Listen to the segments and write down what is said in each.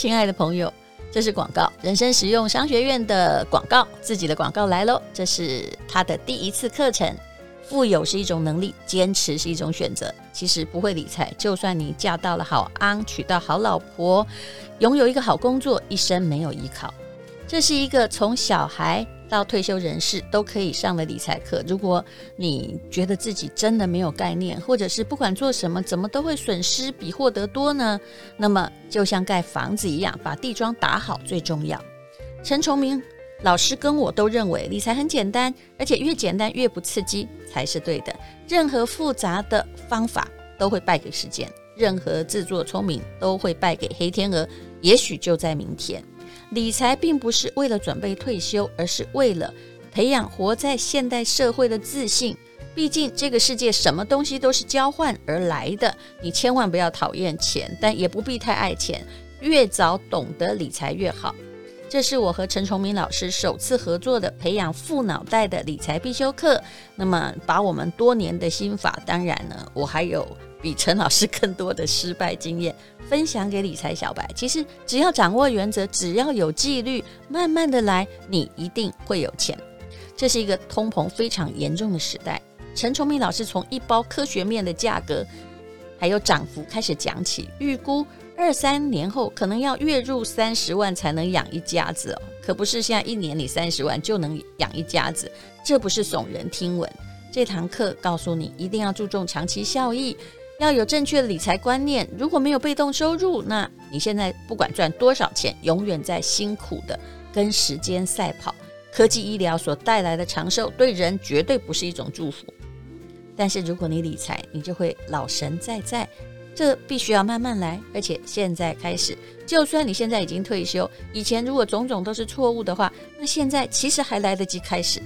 亲爱的朋友，这是广告，人生实用商学院的广告，自己的广告来喽。这是他的第一次课程。富有是一种能力，坚持是一种选择。其实不会理财，就算你嫁到了好安，娶到好老婆，拥有一个好工作，一生没有依靠。这是一个从小孩到退休人士都可以上的理财课。如果你觉得自己真的没有概念，或者是不管做什么怎么都会损失比获得多呢？那么就像盖房子一样，把地桩打好最重要。陈崇明。老师跟我都认为理财很简单，而且越简单越不刺激才是对的。任何复杂的方法都会败给时间，任何自作聪明都会败给黑天鹅。也许就在明天，理财并不是为了准备退休，而是为了培养活在现代社会的自信。毕竟这个世界什么东西都是交换而来的，你千万不要讨厌钱，但也不必太爱钱。越早懂得理财越好。这是我和陈崇明老师首次合作的培养富脑袋的理财必修课。那么，把我们多年的心法，当然呢，我还有比陈老师 更多的失败经验，分享给理财小白。其实，只要掌握原则，只要有纪律，慢慢的来，你一定会有钱。这是一个通膨非常严重的时代。陈崇明老师从一包科学面的价格还有涨幅开始讲起，预估。二三年后可能要月入三十万才能养一家子哦，可不是现在一年里三十万就能养一家子，这不是耸人听闻。这堂课告诉你，一定要注重长期效益，要有正确的理财观念。如果没有被动收入，那你现在不管赚多少钱，永远在辛苦的跟时间赛跑。科技医疗所带来的长寿，对人绝对不是一种祝福。但是如果你理财，你就会老神在在。这必须要慢慢来，而且现在开始，就算你现在已经退休，以前如果种种都是错误的话，那现在其实还来得及开始。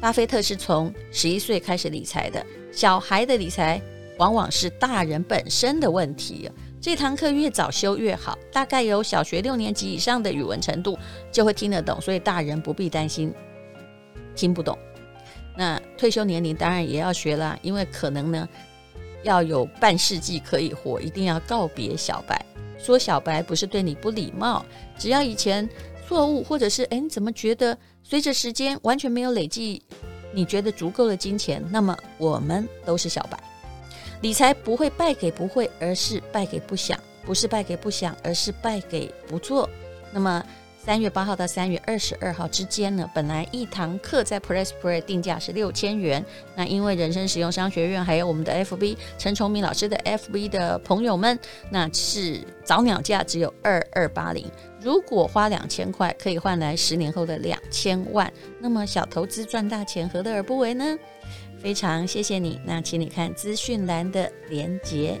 巴菲特是从十一岁开始理财的，小孩的理财往往是大人本身的问题。这堂课越早修越好，大概有小学六年级以上的语文程度就会听得懂，所以大人不必担心听不懂。那退休年龄当然也要学了，因为可能呢。要有半世纪可以活，一定要告别小白。说小白不是对你不礼貌，只要以前错误，或者是哎，你怎么觉得随着时间完全没有累积，你觉得足够的金钱，那么我们都是小白。理财不会败给不会，而是败给不想；不是败给不想，而是败给不做。那么。三月八号到三月二十二号之间呢，本来一堂课在 Pressplay 定价是六千元，那因为人生实用商学院还有我们的 FB 陈崇明老师的 FB 的朋友们，那是早鸟价只有二二八零。如果花两千块可以换来十年后的两千万，那么小投资赚大钱，何乐而不为呢？非常谢谢你，那请你看资讯栏的连结。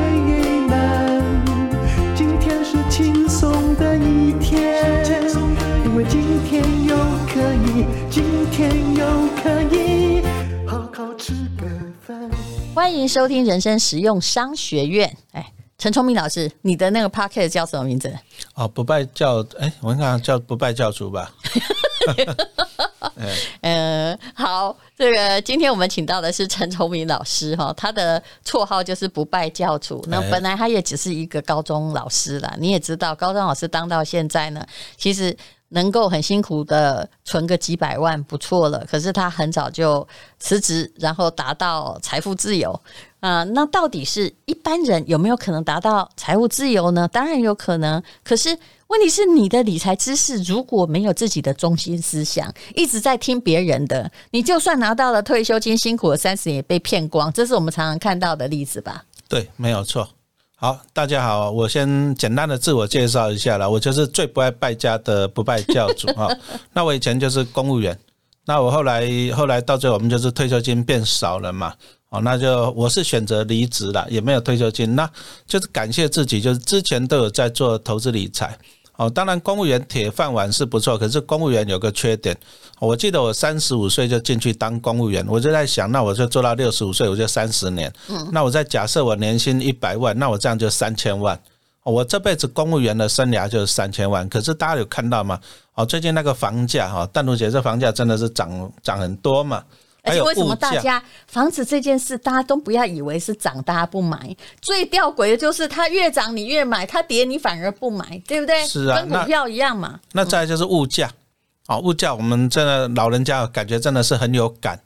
为今天又。可以，今天又可以好好吃个饭。欢迎收听人生实用商学院。哎，陈崇明老师，你的那个 podcast 叫什么名字？哦，不败教，哎，我看看叫不败教主吧。嗯，好，这个今天我们请到的是陈崇明老师哈，他的绰号就是不败教主。那本来他也只是一个高中老师啦，你也知道，高中老师当到现在呢，其实。能够很辛苦的存个几百万不错了，可是他很早就辞职，然后达到财富自由啊、那到底是一般人有没有可能达到财务自由呢？当然有可能，可是问题是你的理财知识如果没有自己的中心思想，一直在听别人的，你就算拿到了退休金，辛苦了三十年也被骗光，这是我们常常看到的例子吧？对，没有错。好，大家好，我先简单的自我介绍一下了，我就是最不爱败家的不败教主 啊。那我以前就是公务员，那我后来后来到最后，我们就是退休金变少了嘛。哦，那就我是选择离职了，也没有退休金，那就是感谢自己，就是之前都有在做投资理财。哦，当然公务员铁饭碗是不错，可是公务员有个缺点，我记得我三十五岁就进去当公务员，我就在想，那我就做到六十五岁，我就三十年。嗯，那我再假设我年薪一百万，那我这样就三千万。我这辈子公务员的生涯就是三千万，可是大家有看到吗？哦，最近那个房价哈，淡如姐这房价真的是涨涨很多嘛。而且为什么大家房子这件事，大家都不要以为是涨，大家不买。最吊诡的就是它越涨你越买，它跌你反而不买，对不对？是啊，跟股票一样嘛。那，那再来就是物价，啊，物价我们真的老人家感觉真的是很有感。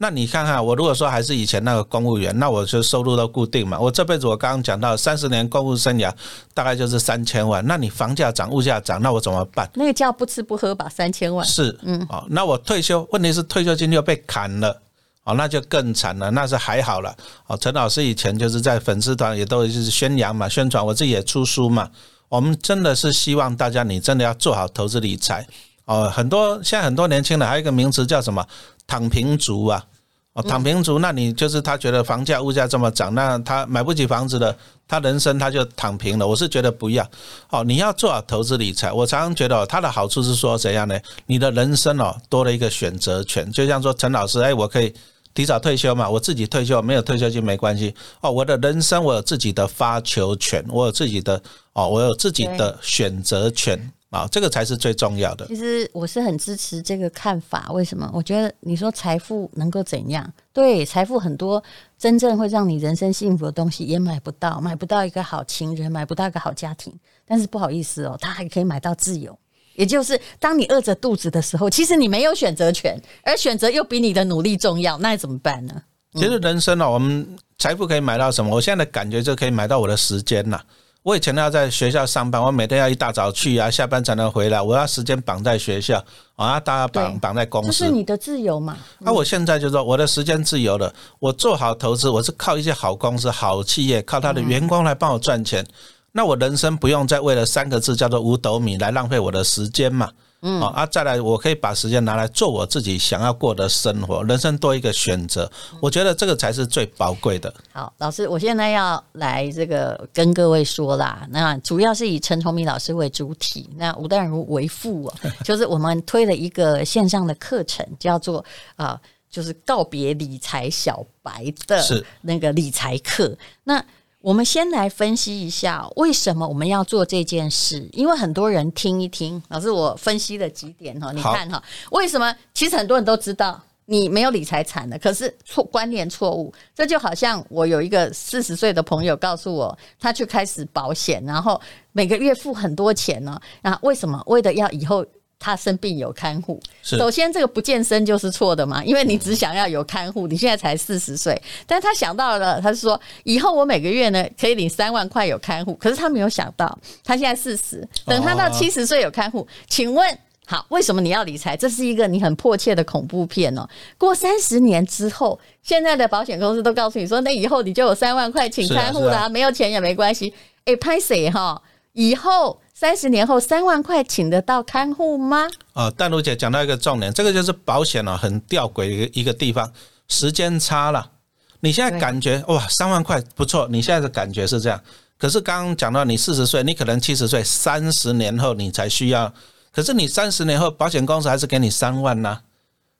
那你看看，我如果说还是以前那个公务员，那我就收入都固定嘛。我这辈子我刚刚讲到三十年公务生涯，大概就是三千万。那你房价涨，物价涨，那我怎么办？那个叫不吃不喝吧，三千万。是，嗯，哦，那我退休，问题是退休金又被砍了，哦，那就更惨了。那是还好了，哦，陈老师以前就是在粉丝团也都是宣扬嘛，宣传，我自己也出书嘛。我们真的是希望大家，你真的要做好投资理财。哦，很多现在很多年轻人还有一个名词叫什么？躺平族啊，哦，躺平族，那你就是他觉得房价物价这么涨，那他买不起房子了，他人生他就躺平了。我是觉得不要，哦，你要做好投资理财。我常常觉得，它的好处是说怎样呢？你的人生哦多了一个选择权，就像说陈老师，哎，我可以提早退休嘛，我自己退休没有退休金没关系哦，我的人生我有自己的发球权，我有自己的哦，我有自己的选择权。啊，这个才是最重要的。其实我是很支持这个看法。为什么？我觉得你说财富能够怎样？对，财富很多，真正会让你人生幸福的东西也买不到，买不到一个好情人，买不到一个好家庭。但是不好意思哦，他还可以买到自由。也就是当你饿着肚子的时候，其实你没有选择权，而选择又比你的努力重要，那怎么办呢？其实人生哦，我们财富可以买到什么？我现在的感觉就可以买到我的时间呐。我以前要在学校上班，我每天要一大早去啊，下班才能回来。我要时间绑在学校啊，大家绑绑在公司，这是你的自由嘛？那、啊、我现在就说我的时间自由了，我做好投资，我是靠一些好公司、好企业，靠他的员工来帮我赚钱。那我人生不用再为了三个字叫做五斗米来浪费我的时间嘛？嗯，啊，再来，我可以把时间拿来做我自己想要过的生活，人生多一个选择，我觉得这个才是最宝贵的。好，老师，我现在要来这个跟各位说啦，那主要是以陈崇明老师为主体，那吴淡如为副哦，就是我们推了一个线上的课程，叫做啊、呃，就是告别理财小白的那个理财课，那。我们先来分析一下为什么我们要做这件事，因为很多人听一听，老师我分析了几点哈，你看哈，为什么？其实很多人都知道你没有理财产的，可是错观念错误，这就好像我有一个四十岁的朋友告诉我，他去开始保险，然后每个月付很多钱呢，啊，为什么？为了要以后。他生病有看护，首先这个不健身就是错的嘛，因为你只想要有看护，你现在才四十岁，但他想到了，他是说以后我每个月呢可以领三万块有看护，可是他没有想到他现在四十，等他到七十岁有看护，请问好，为什么你要理财？这是一个你很迫切的恐怖片哦。过三十年之后，现在的保险公司都告诉你说，那以后你就有三万块请看护啦，没有钱也没关系。哎，拍谁哈？以后。三十年后，三万块请得到看护吗？哦，淡如姐讲到一个重点，这个就是保险哦，很吊诡一个一个地方，时间差了。你现在感觉哇，三万块不错，你现在的感觉是这样。可是刚刚讲到你四十岁，你可能七十岁，三十年后你才需要。可是你三十年后，保险公司还是给你三万呢？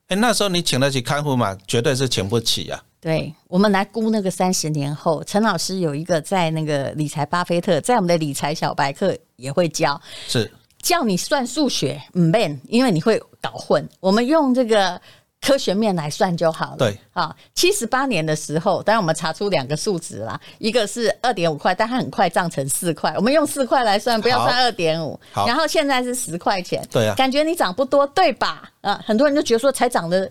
哎，那时候你请得起看护吗？绝对是请不起啊。对，我们来估那个三十年后，陈老师有一个在那个理财巴菲特，在我们的理财小白课也会教，是叫你算数学，嗯 man，因为你会搞混。我们用这个科学面来算就好了。对，啊，七十八年的时候，当然我们查出两个数值啦，一个是二点五块，但它很快涨成四块。我们用四块来算，不要算二点五。好，然后现在是十块钱。对啊，感觉你涨不多，对吧？啊，很多人就觉得说才涨了，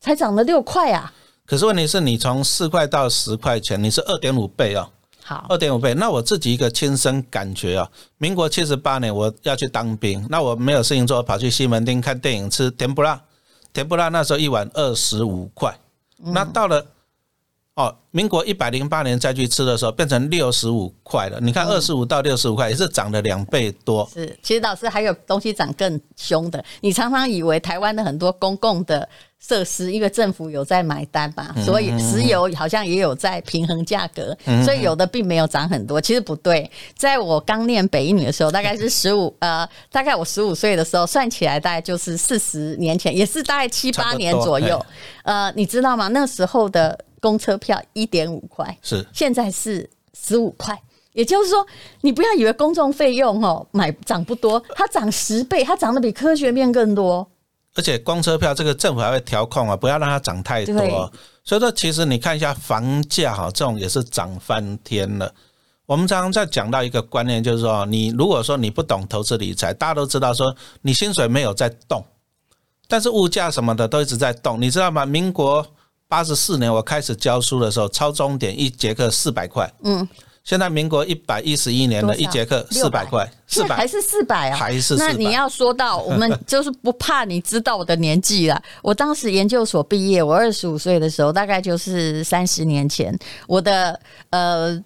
才涨了六块啊。可是问题是你从四块到十块钱，你是二点五倍哦。好，二点五倍。那我自己一个亲身感觉啊，民国七十八年我要去当兵，那我没有事情做，跑去西门町看电影，吃甜不辣。甜不辣那时候一碗二十五块。那到了哦，民国一百零八年再去吃的时候，变成六十五块了。你看，二十五到六十五块也是涨了两倍多。是，其实老师还有东西涨更凶的。你常常以为台湾的很多公共的设施，因为政府有在买单嘛，所以石油好像也有在平衡价格，所以有的并没有涨很多。其实不对，在我刚念北一女的时候，大概是 十五呃，大概我十五岁的时候，算起来大概就是四十年前，也是大概七八年左右。呃，你知道吗？那时候的。公车票一点五块，是现在是十五块，也就是说，你不要以为公众费用哦买涨不多，它涨十倍，它涨得比科学面更多。而且公车票这个政府还会调控啊，不要让它涨太多。所以说，其实你看一下房价哈，这种也是涨翻天了。我们常常在讲到一个观念，就是说，你如果说你不懂投资理财，大家都知道说你薪水没有在动，但是物价什么的都一直在动，你知道吗？民国。八十四年我开始教书的时候，超钟点一节课四百块。嗯，现在民国一百一十一年的一节课四百块，四百还是四百啊？还是四？那你要说到我们就是不怕你知道我的年纪了。我当时研究所毕业，我二十五岁的时候，大概就是三十年前，我的呃。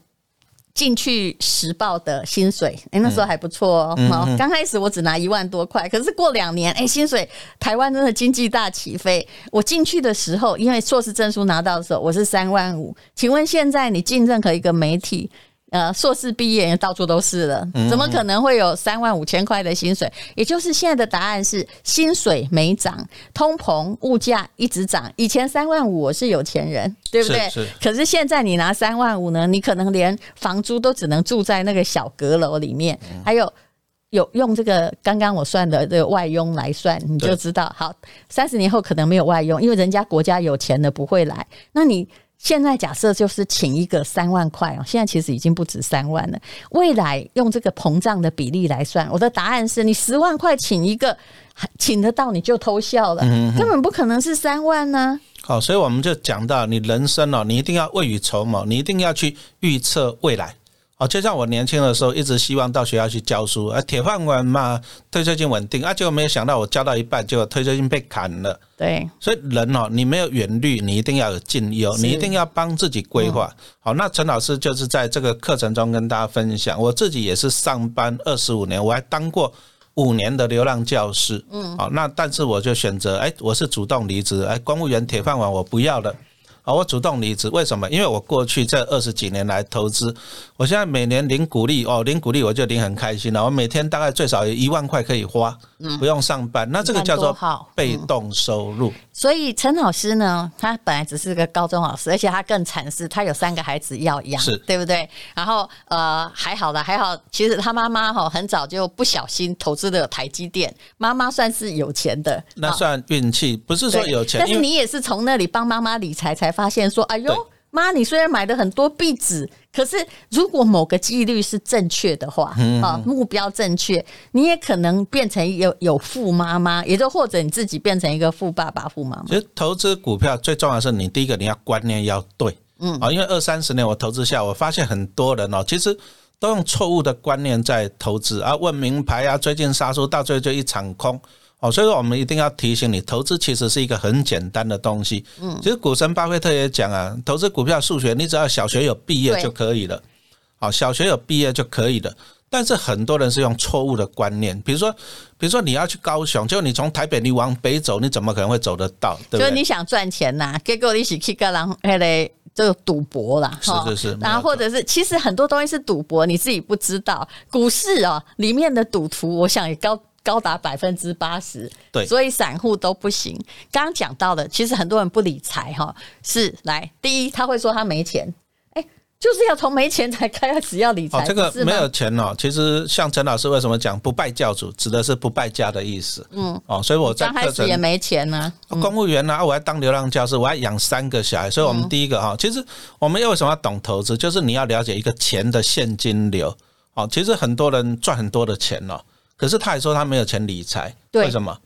进去时报的薪水，哎、欸，那时候还不错哦。好、嗯，刚开始我只拿一万多块，可是过两年，哎、欸，薪水台湾真的经济大起飞。我进去的时候，因为硕士证书拿到的时候，我是三万五。请问现在你进任何一个媒体？呃，硕士毕业到处都是了，怎么可能会有三万五千块的薪水？也就是现在的答案是薪水没涨，通膨物价一直涨。以前三万五我是有钱人，对不对？是是。可是现在你拿三万五呢，你可能连房租都只能住在那个小阁楼里面，还有有用这个刚刚我算的这个外佣来算，你就知道，好，三十年后可能没有外佣，因为人家国家有钱的不会来。那你。现在假设就是请一个三万块哦，现在其实已经不止三万了。未来用这个膨胀的比例来算，我的答案是你十万块请一个，请得到你就偷笑了，根本不可能是三万呢。好，所以我们就讲到你人生哦，你一定要未雨绸缪，你一定要去预测未来。哦，就像我年轻的时候，一直希望到学校去教书，啊，铁饭碗嘛，退休金稳定，啊，结果没有想到我教到一半，结果退休金被砍了。对，所以人哦，你没有远虑，你一定要有近忧，你一定要帮自己规划。好，那陈老师就是在这个课程中跟大家分享，我自己也是上班二十五年，我还当过五年的流浪教师。嗯，好，那但是我就选择，哎，我是主动离职，哎，公务员铁饭碗我不要了。啊，我主动离职，为什么？因为我过去这二十几年来投资，我现在每年领股利哦，领股利我就领很开心了。我每天大概最少有一万块可以花，不用上班，那这个叫做被动收入。所以陈老师呢，他本来只是个高中老师，而且他更惨是，他有三个孩子要养，是对不对？然后呃，还好了，还好，其实他妈妈哈很早就不小心投资了台积电，妈妈算是有钱的，那算运气，不是说有钱。但是你也是从那里帮妈妈理财，才发现说，哎呦。妈，你虽然买的很多壁纸，可是如果某个几率是正确的话，啊，目标正确，你也可能变成有有富妈妈，也就或者你自己变成一个富爸爸、富妈妈。其实投资股票最重要的是，你第一个你要观念要对，嗯，啊，因为二三十年我投资下，我发现很多人哦，其实都用错误的观念在投资啊，问名牌啊，最近杀出，到最后就一场空。哦，所以说我们一定要提醒你，投资其实是一个很简单的东西。嗯，其实股神巴菲特也讲啊，投资股票数学，你只要小学有毕业就可以了。好，小学有毕业就可以了。但是很多人是用错误的观念，比如说，比如说你要去高雄，就你从台北你往北走，你怎么可能会走得到？对不对？就是你想赚钱呐，结果你是去个人那里就赌博啦。是是是。然后或者是，其实很多东西是赌博，你自己不知道。股市哦，里面的赌徒，我想也高。高达百分之八十，对，所以散户都不行。刚刚讲到的，其实很多人不理财哈，是来第一他会说他没钱，哎，就是要从没钱才开始要理财。哦，这个没有钱哦，其实像陈老师为什么讲不败教主，指的是不败家的意思。嗯，哦，所以我在刚开始也没钱呢，公务员呢，我要当流浪教师，我要养三个小孩，所以我们第一个哈，其实我们为什么要懂投资，就是你要了解一个钱的现金流。哦，其实很多人赚很多的钱哦。可是他也说他没有钱理财，为什么？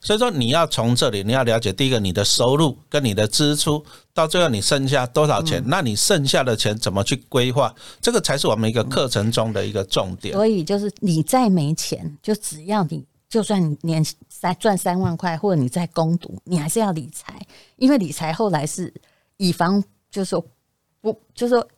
所以说你要从这里你要了解，第一个你的收入跟你的支出，到最后你剩下多少钱？那你剩下的钱怎么去规划？这个才是我们一个课程中的一个重点。所以就是你再没钱，就只要你就算你年三赚三万块，或者你在攻读，你还是要理财，因为理财后来是以防就是说不就是说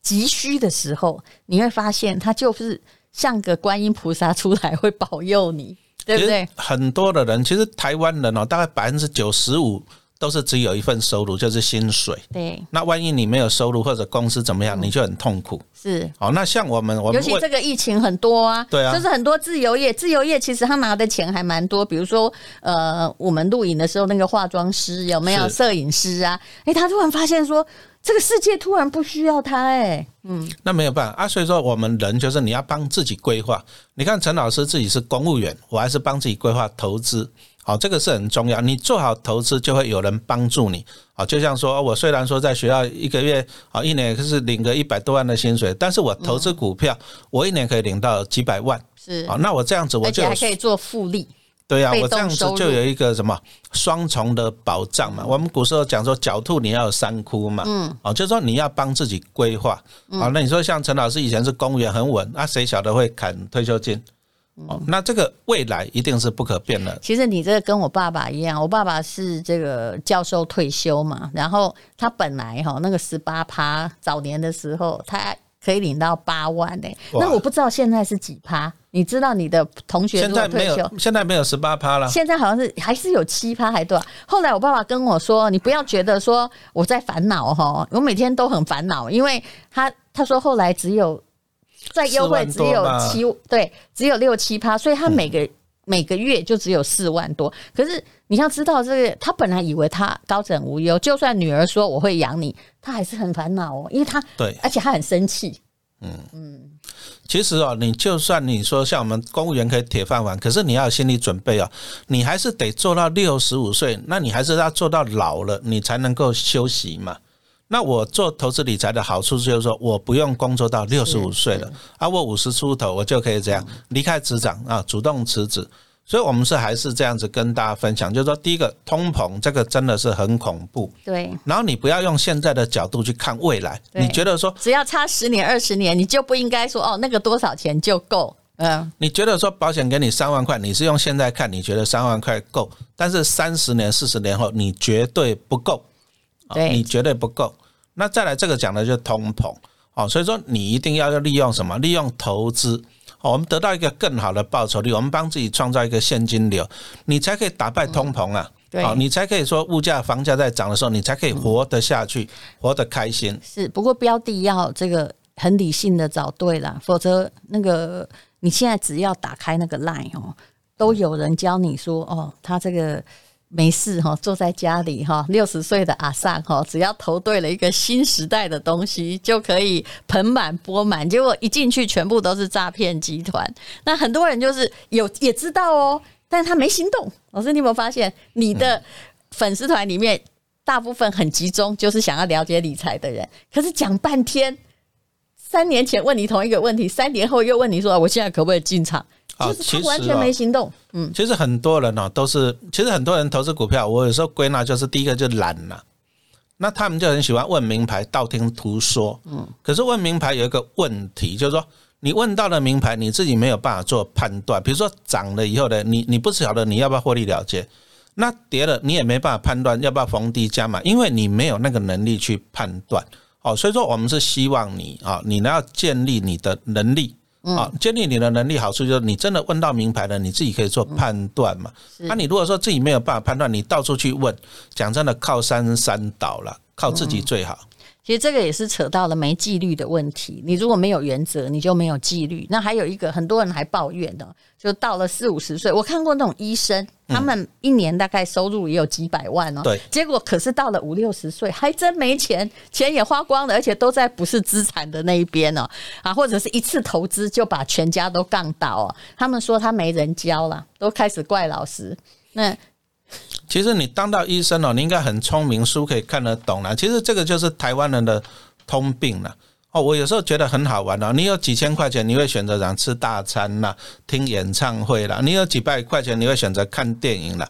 急需的时候，你会发现它就是像个观音菩萨出来会保佑你，对不对？很多的人，其实台湾人哦，大概百分之九十五。都是只有一份收入，就是薪水。对，那万一你没有收入或者公司怎么样，你就很痛苦。是，哦，那像我们，我们尤其这个疫情很多啊，对啊，就是很多自由业，自由业其实他拿的钱还蛮多。比如说，呃，我们录影的时候，那个化妆师有没有摄影师啊？哎，他突然发现说，这个世界突然不需要他，哎，嗯，那没有办法啊。所以说，我们人就是你要帮自己规划。你看陈老师自己是公务员，我还是帮自己规划投资。好，这个是很重要。你做好投资，就会有人帮助你。好，就像说，我虽然说在学校一个月啊，一年可是领个一百多万的薪水，但是我投资股票，我一年可以领到几百万。是，好，那我这样子我就还可以做复利。对呀，我这样子就有一个什么双重的保障嘛。我们古时候讲说，狡兔你要有三窟嘛。嗯，哦，就是说你要帮自己规划。好，那你说像陈老师以前是公务员很稳，那谁晓得会砍退休金？哦，那这个未来一定是不可变的。其实你这个跟我爸爸一样，我爸爸是这个教授退休嘛，然后他本来哈那个十八趴早年的时候，他可以领到八万呢。那我不知道现在是几趴？你知道你的同学现在没有？现在没有十八趴了。现在好像是还是有七趴还多少？后来我爸爸跟我说，你不要觉得说我在烦恼哈，我每天都很烦恼，因为他他说后来只有。再优惠只有七，对，只有六七趴，所以他每个、嗯、每个月就只有四万多。可是你要知道，这个他本来以为他高枕无忧，就算女儿说我会养你，他还是很烦恼哦，因为他对，而且他很生气。嗯嗯，其实哦，你就算你说像我们公务员可以铁饭碗，可是你要有心理准备哦，你还是得做到六十五岁，那你还是要做到老了，你才能够休息嘛。那我做投资理财的好处就是说，我不用工作到六十五岁了，啊，我五十出头，我就可以这样离开职场啊，主动辞职。所以，我们是还是这样子跟大家分享，就是说，第一个通膨这个真的是很恐怖，对。然后你不要用现在的角度去看未来，你觉得说只要差十年二十年，你就不应该说哦，那个多少钱就够，嗯。你觉得说保险给你三万块，你是用现在看，你觉得三万块够，但是三十年、四十年后，你绝对不够，对，你绝对不够。那再来这个讲的就是通膨哦，所以说你一定要利用什么？利用投资哦，我们得到一个更好的报酬率，我们帮自己创造一个现金流，你才可以打败通膨啊！好，你才可以说物价、房价在涨的时候，你才可以活得下去，活得开心。是，不过标的要这个很理性的找对了，否则那个你现在只要打开那个 line 哦，都有人教你说哦，他这个。没事哈，坐在家里哈，六十岁的阿桑哈，只要投对了一个新时代的东西，就可以盆满钵满。结果一进去，全部都是诈骗集团。那很多人就是有也知道哦，但他没行动。老师，你有没有发现，你的粉丝团里面大部分很集中，就是想要了解理财的人。可是讲半天，三年前问你同一个问题，三年后又问你说，我现在可不可以进场？就是他完全没行动。嗯，其实很多人呢，都是其实很多人投资股票，我有时候归纳就是第一个就是懒了。那他们就很喜欢问名牌，道听途说。嗯，可是问名牌有一个问题，就是说你问到了名牌，你自己没有办法做判断。比如说涨了以后呢，你你不晓得你要不要获利了结；那跌了，你也没办法判断要不要逢低加码，因为你没有那个能力去判断。哦，所以说我们是希望你啊，你呢要建立你的能力。啊，建立你的能力好处就是你真的问到名牌了，你自己可以做判断嘛。那你如果说自己没有办法判断，你到处去问，讲真的，靠山山倒了，靠自己最好。其实这个也是扯到了没纪律的问题。你如果没有原则，你就没有纪律。那还有一个，很多人还抱怨呢，就到了四五十岁，我看过那种医生，他们一年大概收入也有几百万哦。对。结果可是到了五六十岁，还真没钱，钱也花光了，而且都在不是资产的那一边哦。啊，或者是一次投资就把全家都杠倒哦。他们说他没人教了，都开始怪老师。那。其实你当到医生哦，你应该很聪明，书可以看得懂了。其实这个就是台湾人的通病了哦。我有时候觉得很好玩哦。你有几千块钱，你会选择想吃大餐啦，听演唱会啦；你有几百块钱，你会选择看电影啦。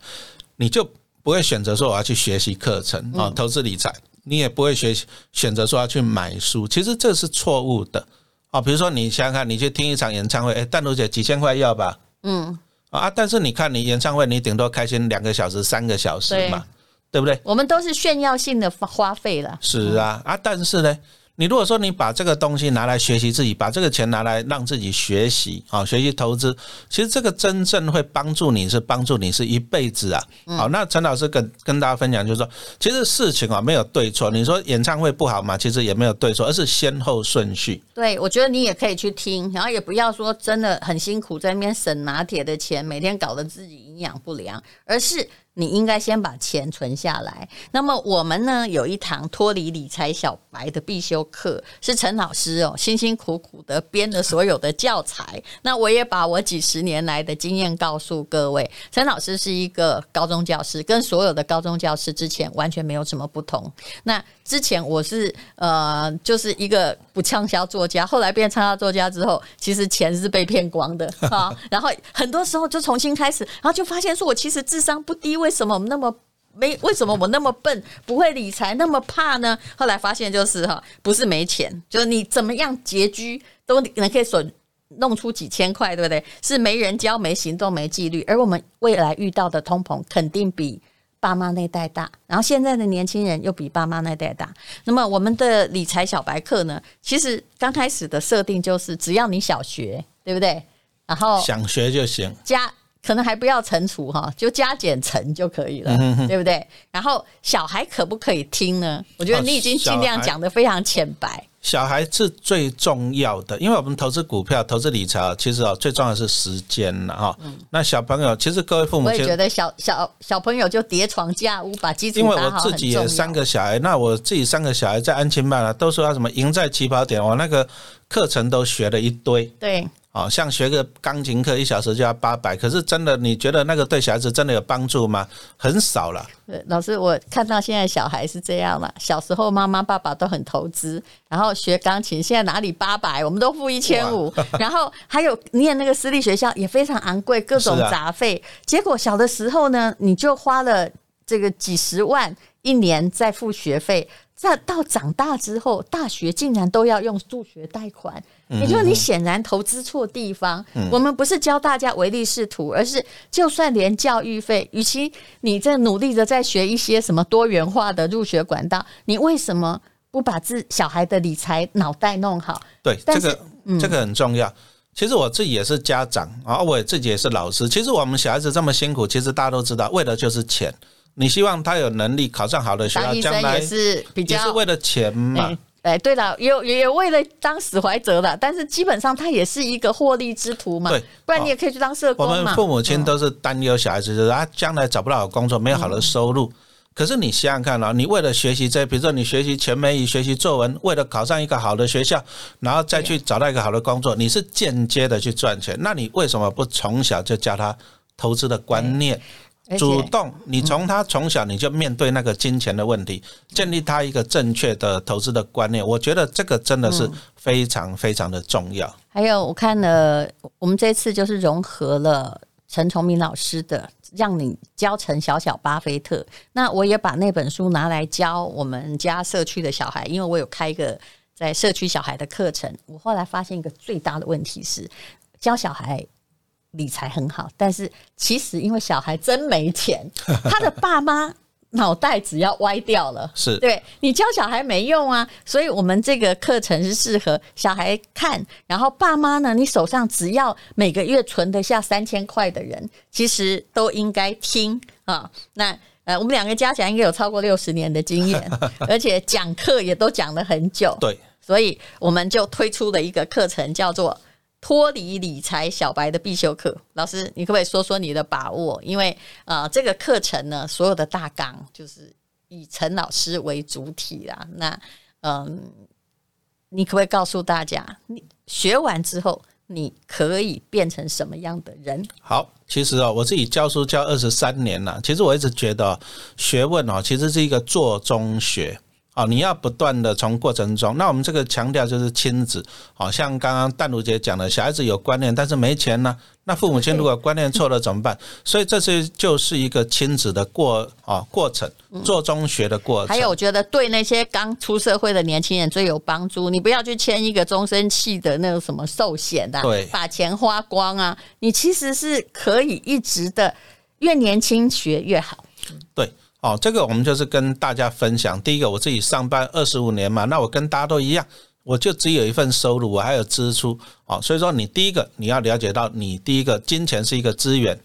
你就不会选择说我要去学习课程啊，投资理财，你也不会学习选择说要去买书。其实这是错误的哦。比如说你想想看，你去听一场演唱会，哎，淡如姐几千块要吧？嗯。啊！但是你看，你演唱会，你顶多开心两个小时、三个小时嘛，对不对？我们都是炫耀性的花费了。是啊，啊，但是呢，你如果说你把这个东西拿来学习自己，把这个钱拿来让自己学习啊，学习投资，其实这个真正会帮助你是帮助你是一辈子啊。好，那陈老师跟跟大家分享就是说，其实事情啊没有对错。你说演唱会不好嘛，其实也没有对错，而是先后顺序。对，我觉得你也可以去听，然后也不要说真的很辛苦在那边省拿铁的钱，每天搞得自己营养不良，而是。你应该先把钱存下来。那么我们呢，有一堂脱离理财小白的必修课，是陈老师哦辛辛苦苦的编的所有的教材。那我也把我几十年来的经验告诉各位。陈老师是一个高中教师，跟所有的高中教师之前完全没有什么不同。那之前我是呃，就是一个不畅销作家，后来变畅销作家之后，其实钱是被骗光的 啊。然后很多时候就重新开始，然后就发现说我其实智商不低。为什么我们那么没？为什么我那么笨，不会理财，那么怕呢？后来发现就是哈，不是没钱，就是你怎么样拮据都能可以损弄出几千块，对不对？是没人教，没行动，没纪律。而我们未来遇到的通膨肯定比爸妈那代大，然后现在的年轻人又比爸妈那代大。那么我们的理财小白课呢？其实刚开始的设定就是只要你小学，对不对？然后想学就行加。可能还不要乘除哈，就加减乘就可以了，对不对？然后小孩可不可以听呢？我觉得你已经尽量讲的非常浅白。小孩是最重要的，因为我们投资股票、投资理财，其实啊，最重要的是时间了哈。那小朋友，其实各位父母，我也觉得小小小朋友就叠床架屋，把基础。因为我自己也三个小孩，那我自己三个小孩在安亲班啊，都说要什么赢在起跑点，我那个课程都学了一堆。对。哦，像学个钢琴课一小时就要八百，可是真的，你觉得那个对小孩子真的有帮助吗？很少了。对，老师，我看到现在小孩是这样了。小时候妈妈爸爸都很投资，然后学钢琴，现在哪里八百，我们都付一千五。然后还有念那个私立学校也非常昂贵，各种杂费。啊、结果小的时候呢，你就花了这个几十万一年在付学费。再到长大之后，大学竟然都要用助学贷款，也就是你显然投资错地方。我们不是教大家唯利是图，而是就算连教育费，与其你在努力的在学一些什么多元化的入学管道，你为什么不把自小孩的理财脑袋弄好？对，这个这个很重要。其实我自己也是家长啊，我自己也是老师。其实我们小孩子这么辛苦，其实大家都知道，为的就是钱。你希望他有能力考上好的学校，将来也是比较也是为了钱嘛？哎，对了，有也有为了当史怀哲了，但是基本上他也是一个获利之徒嘛。对，不然你也可以去当社工嘛。我们父母亲都是担忧小孩子，就是啊，将来找不到好工作，没有好的收入。可是你想想看啊，你为了学习这，比如说你学习全美语、学习作文，为了考上一个好的学校，然后再去找到一个好的工作，你是间接的去赚钱。那你为什么不从小就教他投资的观念？主动，你从他从小你就面对那个金钱的问题，建立他一个正确的投资的观念。我觉得这个真的是非常非常的重要。还有，我看了我们这次就是融合了陈崇明老师的《让你教成小小巴菲特》，那我也把那本书拿来教我们家社区的小孩，因为我有开一个在社区小孩的课程。我后来发现一个最大的问题是教小孩。理财很好，但是其实因为小孩真没钱，他的爸妈脑袋只要歪掉了，是对你教小孩没用啊。所以我们这个课程是适合小孩看，然后爸妈呢，你手上只要每个月存得下三千块的人，其实都应该听啊。那呃，我们两个加起来应该有超过六十年的经验，而且讲课也都讲了很久。对，所以我们就推出了一个课程，叫做。脱离理财小白的必修课，老师，你可不可以说说你的把握？因为啊、呃，这个课程呢，所有的大纲就是以陈老师为主体啦。那嗯、你可不可以告诉大家，你学完之后，你可以变成什么样的人？好，其实哦，我自己教书教二十三年了，其实我一直觉得学问哦，其实是一个做中学。哦，你要不断的从过程中，那我们这个强调就是亲子，好像刚刚淡如姐讲的，小孩子有观念，但是没钱呢，那父母亲如果观念错了怎么办？所以这是就是一个亲子的过啊过程，做中学的过程。还有，我觉得对那些刚出社会的年轻人最有帮助，你不要去签一个终身期的那个什么寿险的，对，把钱花光啊，你其实是可以一直的，越年轻学越好。对。哦，这个我们就是跟大家分享。第一个，我自己上班二十五年嘛，那我跟大家都一样，我就只有一份收入，我还有支出。哦，所以说你第一个你要了解到，你第一个金钱是一个资源。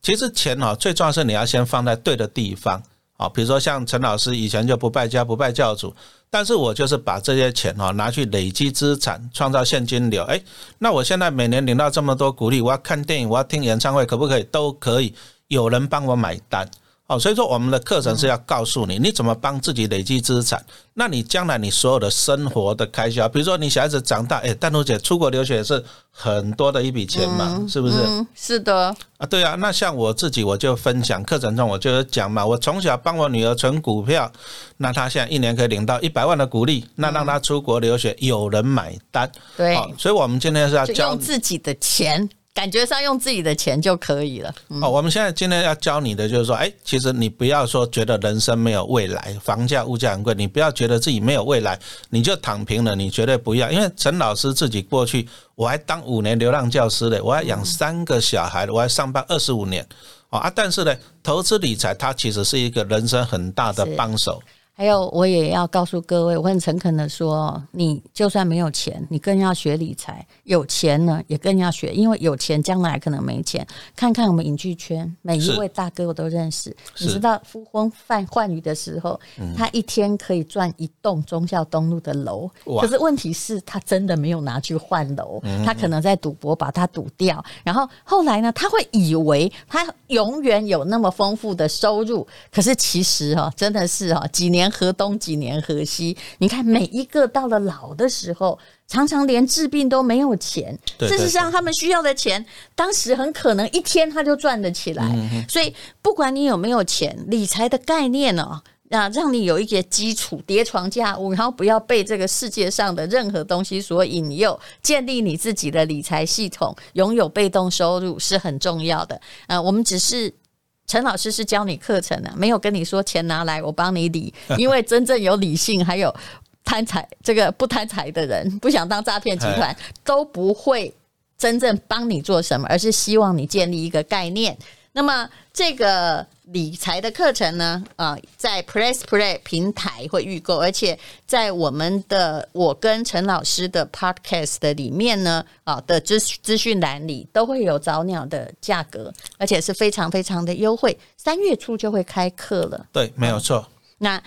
其实钱哦，最重要是你要先放在对的地方。啊，比如说像陈老师以前就不败家不败教主，但是我就是把这些钱哈拿去累积资产，创造现金流。诶，那我现在每年领到这么多鼓励，我要看电影，我要听演唱会，可不可以？都可以，有人帮我买单。哦，所以说我们的课程是要告诉你，你怎么帮自己累积资产。那你将来你所有的生活的开销，比如说你小孩子长大，诶，淡如姐出国留学也是很多的一笔钱嘛，嗯、是不是？嗯，是的。啊，对啊。那像我自己，我就分享课程中，我就讲嘛，我从小帮我女儿存股票，那她现在一年可以领到一百万的股利，那让她出国留学，有人买单。对、哦。所以我们今天是要教用自己的钱。感觉上用自己的钱就可以了。哦，我们现在今天要教你的就是说，哎，其实你不要说觉得人生没有未来，房价物价很贵，你不要觉得自己没有未来，你就躺平了，你绝对不要。因为陈老师自己过去，我还当五年流浪教师嘞，我还养三个小孩，我还上班二十五年，啊，但是呢，投资理财它其实是一个人生很大的帮手。还有，我也要告诉各位，我很诚恳的说，你就算没有钱，你更要学理财；有钱呢，也更要学，因为有钱将来可能没钱。看看我们影剧圈，每一位大哥我都认识。你知道呼风唤唤雨的时候，他一天可以赚一栋忠孝东路的楼。可是问题是，他真的没有拿去换楼，他可能在赌博把它赌掉。然后后来呢，他会以为他永远有那么丰富的收入，可是其实哈，真的是哈，几年。河东几年河西，你看每一个到了老的时候，常常连治病都没有钱。事实上，他们需要的钱，当时很可能一天他就赚得起来。所以，不管你有没有钱，理财的概念呢，啊，让你有一些基础，叠床架屋，然后不要被这个世界上的任何东西所引诱，建立你自己的理财系统，拥有被动收入是很重要的。呃，我们只是。陈老师是教你课程的，没有跟你说钱拿来我帮你理，因为真正有理性还有贪财这个不贪财的人，不想当诈骗集团，都不会真正帮你做什么，而是希望你建立一个概念。那么这个。理财的课程呢，啊，在 Press Play 平台会预购，而且在我们的我跟陈老师的 Podcast 的里面呢，啊的资资讯栏里都会有早鸟的价格，而且是非常非常的优惠，三月初就会开课了。对，没有错。那。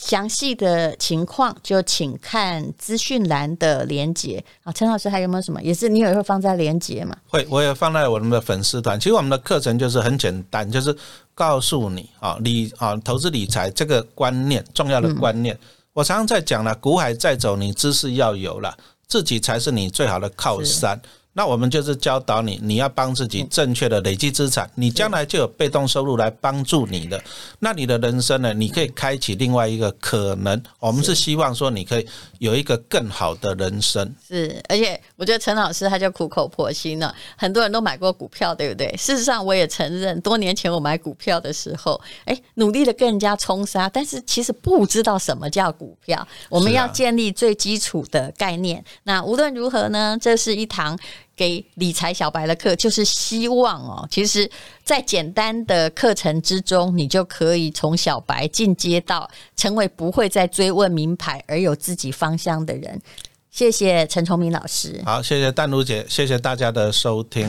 详细的情况就请看资讯栏的连接啊，陈老师还有没有什么？也是你也会放在连接嘛？会，我也放在我们的粉丝团。其实我们的课程就是很简单，就是告诉你啊，理啊投资理财这个观念重要的观念。嗯、我常常在讲了，股海在走，你知识要有了，自己才是你最好的靠山。那我们就是教导你，你要帮自己正确的累积资产，你将来就有被动收入来帮助你的。那你的人生呢？你可以开启另外一个可能。我们是希望说，你可以有一个更好的人生。是，而且我觉得陈老师他就苦口婆心了。很多人都买过股票，对不对？事实上，我也承认，多年前我买股票的时候，哎，努力的跟人家冲杀，但是其实不知道什么叫股票。我们要建立最基础的概念。那无论如何呢，这是一堂。给理财小白的课，就是希望哦，其实，在简单的课程之中，你就可以从小白进阶到成为不会再追问名牌而有自己方向的人。谢谢陈崇明老师，好，谢谢丹如姐，谢谢大家的收听。